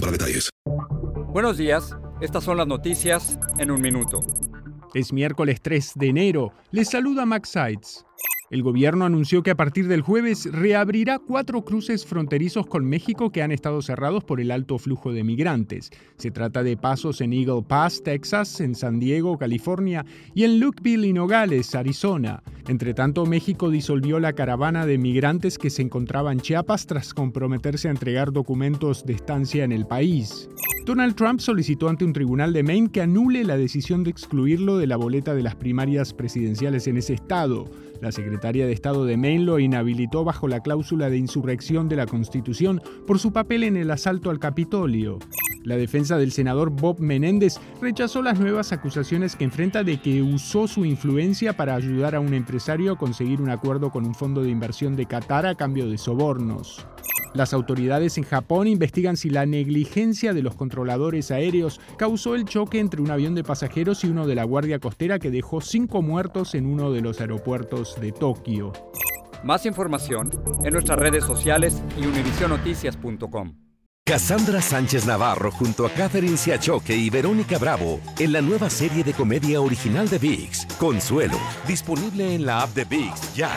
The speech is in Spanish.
para detalles. Buenos días, estas son las noticias en un minuto. Es miércoles 3 de enero. Les saluda Max Sides. El gobierno anunció que a partir del jueves reabrirá cuatro cruces fronterizos con México que han estado cerrados por el alto flujo de migrantes. Se trata de pasos en Eagle Pass, Texas, en San Diego, California y en Lukeville y Nogales, Arizona. Entre tanto, México disolvió la caravana de migrantes que se encontraba en Chiapas tras comprometerse a entregar documentos de estancia en el país. Donald Trump solicitó ante un tribunal de Maine que anule la decisión de excluirlo de la boleta de las primarias presidenciales en ese estado. La secretaria de Estado de Maine lo inhabilitó bajo la cláusula de insurrección de la Constitución por su papel en el asalto al Capitolio. La defensa del senador Bob Menéndez rechazó las nuevas acusaciones que enfrenta de que usó su influencia para ayudar a un empresario a conseguir un acuerdo con un fondo de inversión de Qatar a cambio de sobornos. Las autoridades en Japón investigan si la negligencia de los controladores aéreos causó el choque entre un avión de pasajeros y uno de la Guardia Costera que dejó cinco muertos en uno de los aeropuertos de Tokio. Más información en nuestras redes sociales y univisionoticias.com. Cassandra Sánchez Navarro junto a Catherine Siachoque y Verónica Bravo en la nueva serie de comedia original de VIX, Consuelo, disponible en la app de VIX ya.